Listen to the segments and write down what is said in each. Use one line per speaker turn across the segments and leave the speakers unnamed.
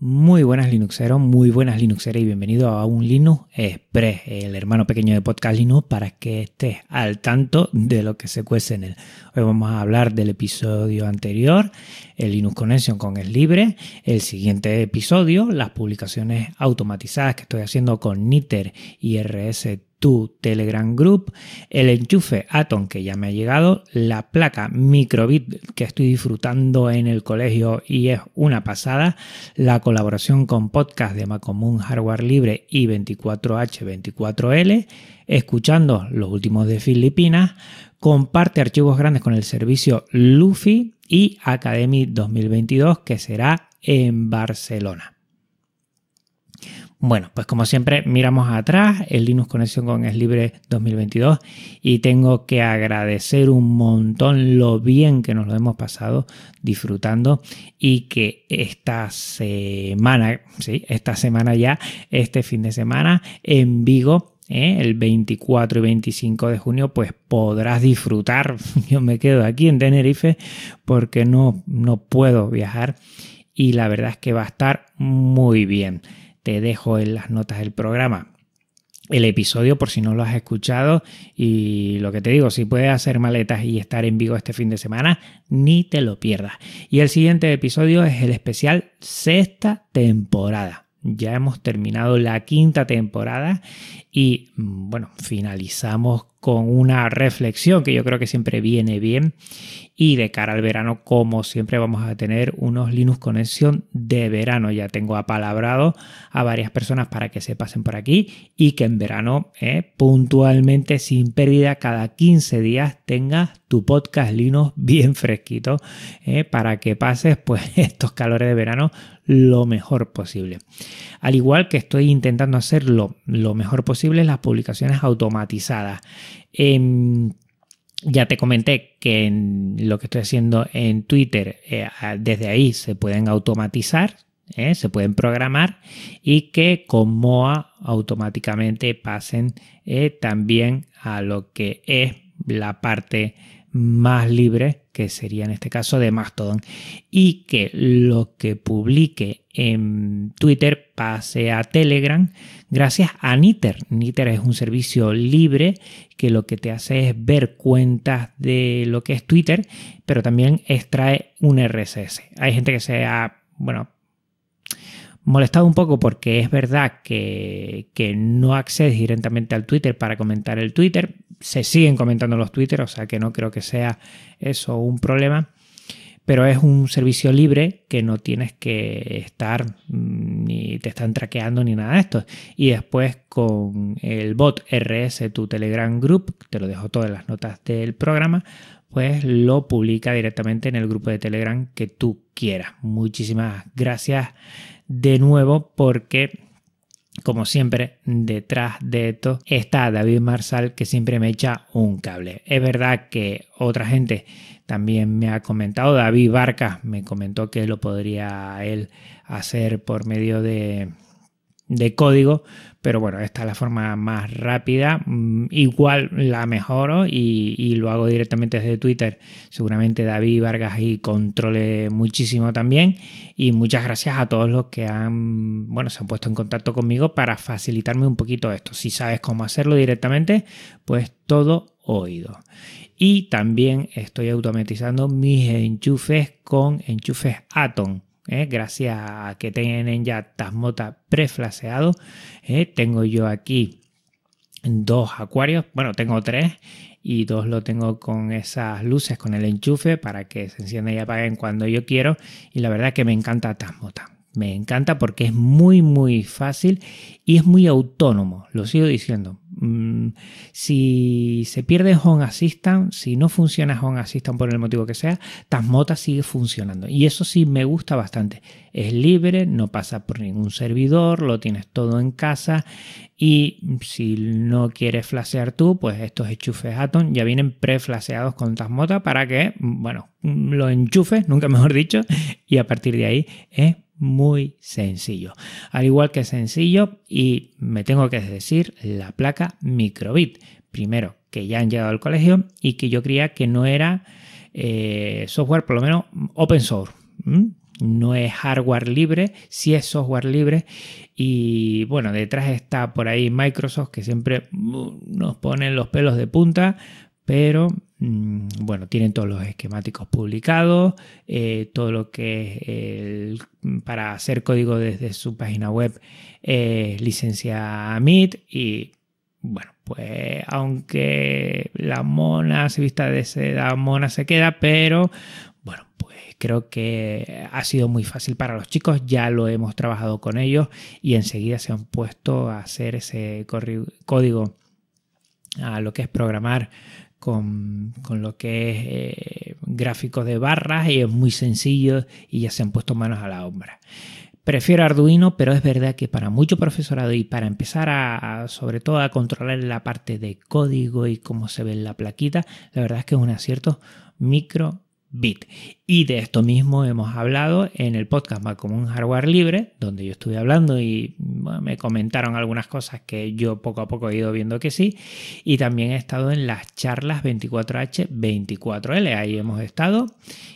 Muy buenas Linuxeros, muy buenas Linuxeras y bienvenido a un Linux Express, el hermano pequeño de Podcast Linux, para que estés al tanto de lo que se cuece en él. Hoy vamos a hablar del episodio anterior, el Linux Connection con el libre, el siguiente episodio, las publicaciones automatizadas que estoy haciendo con Niter y RS tu Telegram Group, el enchufe Atom que ya me ha llegado, la placa Microbit que estoy disfrutando en el colegio y es una pasada, la colaboración con podcast de Macomún Hardware Libre y 24H24L, escuchando los últimos de Filipinas, comparte archivos grandes con el servicio Luffy y Academy 2022 que será en Barcelona. Bueno, pues como siempre miramos atrás el Linux Conexión con Es Libre 2022 y tengo que agradecer un montón lo bien que nos lo hemos pasado disfrutando y que esta semana, sí, esta semana ya, este fin de semana en Vigo ¿eh? el 24 y 25 de junio, pues podrás disfrutar. Yo me quedo aquí en Tenerife porque no, no puedo viajar y la verdad es que va a estar muy bien dejo en las notas del programa el episodio por si no lo has escuchado y lo que te digo, si puedes hacer maletas y estar en vivo este fin de semana, ni te lo pierdas. Y el siguiente episodio es el especial sexta temporada. Ya hemos terminado la quinta temporada y mm, bueno, finalizamos con una reflexión que yo creo que siempre viene bien y de cara al verano, como siempre, vamos a tener unos Linux Connection de verano. Ya tengo apalabrado a varias personas para que se pasen por aquí y que en verano, eh, puntualmente, sin pérdida, cada 15 días tengas tu podcast Linux bien fresquito eh, para que pases pues estos calores de verano lo mejor posible. Al igual que estoy intentando hacerlo lo mejor posible las publicaciones automatizadas. Em, ya te comenté que en lo que estoy haciendo en Twitter, eh, desde ahí se pueden automatizar, eh, se pueden programar y que con MOA automáticamente pasen eh, también a lo que es la parte más libre, que sería en este caso de Mastodon, y que lo que publique en Twitter pase a Telegram gracias a Niter. Niter es un servicio libre que lo que te hace es ver cuentas de lo que es Twitter, pero también extrae un RSS. Hay gente que se ha, bueno, molestado un poco porque es verdad que, que, no accedes directamente al Twitter para comentar el Twitter. Se siguen comentando los Twitter, o sea que no creo que sea eso un problema. Pero es un servicio libre que no tienes que estar mm, ni te están traqueando ni nada de esto. Y después con el bot RS, tu Telegram Group, te lo dejo todas las notas del programa, pues lo publica directamente en el grupo de Telegram que tú quieras. Muchísimas gracias de nuevo porque como siempre, detrás de esto está David Marsal que siempre me echa un cable. Es verdad que otra gente también me ha comentado, David Barca me comentó que lo podría él hacer por medio de, de código, pero bueno, esta es la forma más rápida. Mm, igual la mejoro y, lo hago directamente desde Twitter. Seguramente David Vargas y controle muchísimo también. Y muchas gracias a todos los que han, bueno, se han puesto en contacto conmigo para facilitarme un poquito esto. Si sabes cómo hacerlo directamente, pues todo oído. Y también estoy automatizando mis enchufes con enchufes Atom ¿eh? gracias a que tienen ya Tasmota preflaseado. ¿eh? tengo yo aquí dos acuarios, bueno, tengo tres y dos lo tengo con esas luces, con el enchufe para que se enciendan y apaguen cuando yo quiero. Y la verdad que me encanta Tasmota. Me encanta porque es muy muy fácil y es muy autónomo, lo sigo diciendo. Mm, si se pierde Home Assistant, si no funciona Home Assistant por el motivo que sea, Tasmota sigue funcionando. Y eso sí me gusta bastante. Es libre, no pasa por ningún servidor, lo tienes todo en casa. Y si no quieres flashear tú, pues estos enchufes Atom ya vienen preflaseados con Tasmota para que, bueno, lo enchufes, nunca mejor dicho, y a partir de ahí es muy sencillo. Al igual que sencillo, y me tengo que decir, la placa Microbit. Primero, que ya han llegado al colegio y que yo creía que no era eh, software, por lo menos open source. no es hardware libre, sí es software libre y bueno, detrás está por ahí Microsoft que siempre uh, nos ponen los pelos de punta, pero bueno, tienen todos los esquemáticos publicados, eh, todo lo que es para hacer código desde su página web es licencia MIT y bueno, pues aunque la mona se vista de seda, mona se queda, pero bueno, pues creo que ha sido muy fácil para los chicos, ya lo hemos trabajado con ellos y enseguida se han puesto a hacer ese código a lo que es programar con, lo que es eh, gráficos de barras y es muy sencillo y ya se han puesto manos a la obra. Prefiero Arduino, pero es verdad que para mucho profesorado y para empezar a, sobre todo a controlar la parte de código y cómo se ve en la plaquita, la verdad es que es un acierto micro bit. Y de esto mismo hemos hablado en el podcast más como un hardware libre, donde yo estuve hablando y me comentaron algunas cosas que yo poco a poco he ido viendo que sí. Y también he estado en las charlas 24H, 24L. Ahí hemos estado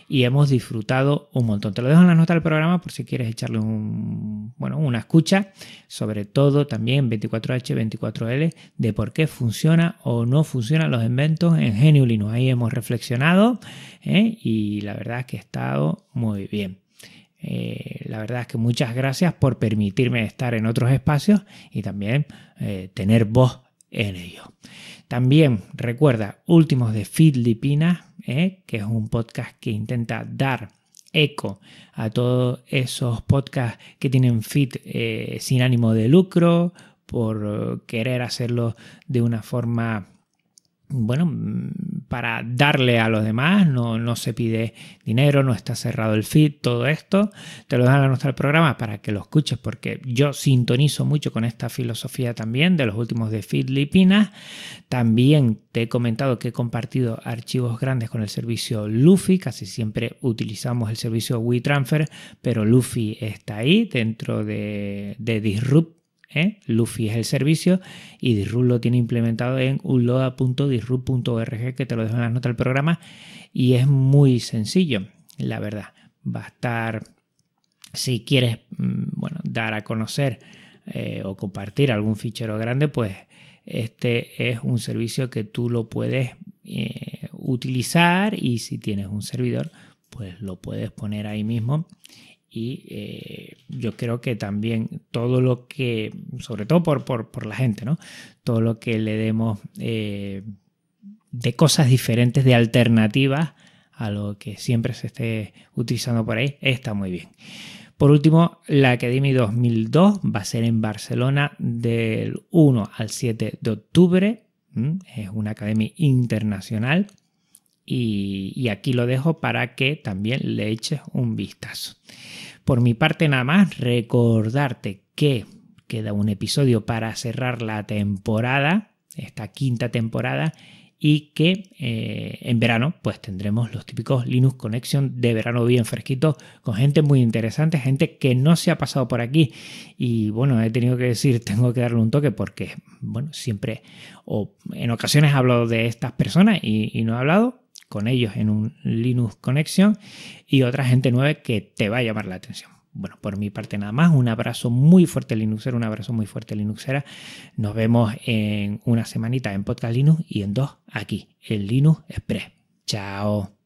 y hemos disfrutado un montón. Te lo dejo en la nota del programa por si quieres echarle un, bueno, una escucha, sobre todo también 24H, 24L, de por qué funciona o no funcionan los inventos en GNU Linux. Ahí hemos reflexionado ¿eh? Y la verdad es que ha estado muy bien. Eh, la verdad es que muchas gracias por permitirme estar en otros espacios y también eh, tener voz en ello. También recuerda Últimos de Filipinas, ¿eh? que es un podcast que intenta dar eco a todos esos podcasts que tienen fit eh, sin ánimo de lucro, por querer hacerlo de una forma bueno, para darle a los demás, no, no, se pide dinero, no está cerrado el feed, todo esto, te lo dan a nuestro programa para que lo escuches, porque yo sintonizo mucho con esta filosofía también de los últimos de Feed Lipinas. También te he comentado que he compartido archivos grandes con el servicio Luffy, casi siempre utilizamos el servicio WeTransfer, pero Luffy está ahí dentro de, de Disrupt ¿eh? Luffy es el servicio y Disrupt lo tiene implementado en unloa.disrupt.org que te lo dejo en las notas del programa y es muy sencillo, la verdad. Va a estar, si quieres, mm, bueno, dar a conocer eh, o compartir algún fichero grande, pues este es un servicio que tú lo puedes eh, utilizar y si tienes un servidor, pues lo puedes poner ahí mismo y eh, yo creo que también todo lo que, sobre todo por, por, la gente, ¿no? Todo lo que le demos eh, de cosas diferentes, de alternativas a lo que siempre se esté utilizando por ahí, está muy bien. Por último, la Academy 2002 va a ser en Barcelona del 1 al 7 de octubre. Es una academia internacional y, aquí lo dejo para que también le eches un vistazo. Por mi parte nada más, recordarte que queda un episodio para cerrar la temporada, esta quinta temporada, y que eh, en verano pues tendremos los típicos Linux Connection de verano bien fresquitos con gente muy interesante, gente que no se ha pasado por aquí y bueno, he tenido que decir, tengo que darle un toque porque bueno, siempre o en ocasiones hablo de estas personas y, y no he hablado, con ellos en un Linux Connection y otra gente nueva que te va a llamar la atención. Bueno, por mi parte nada más, un abrazo muy fuerte Linuxero, un abrazo muy fuerte Linuxera. Nos vemos en una semanita en Podcast Linux y en dos aquí, en Linux Express. Chao.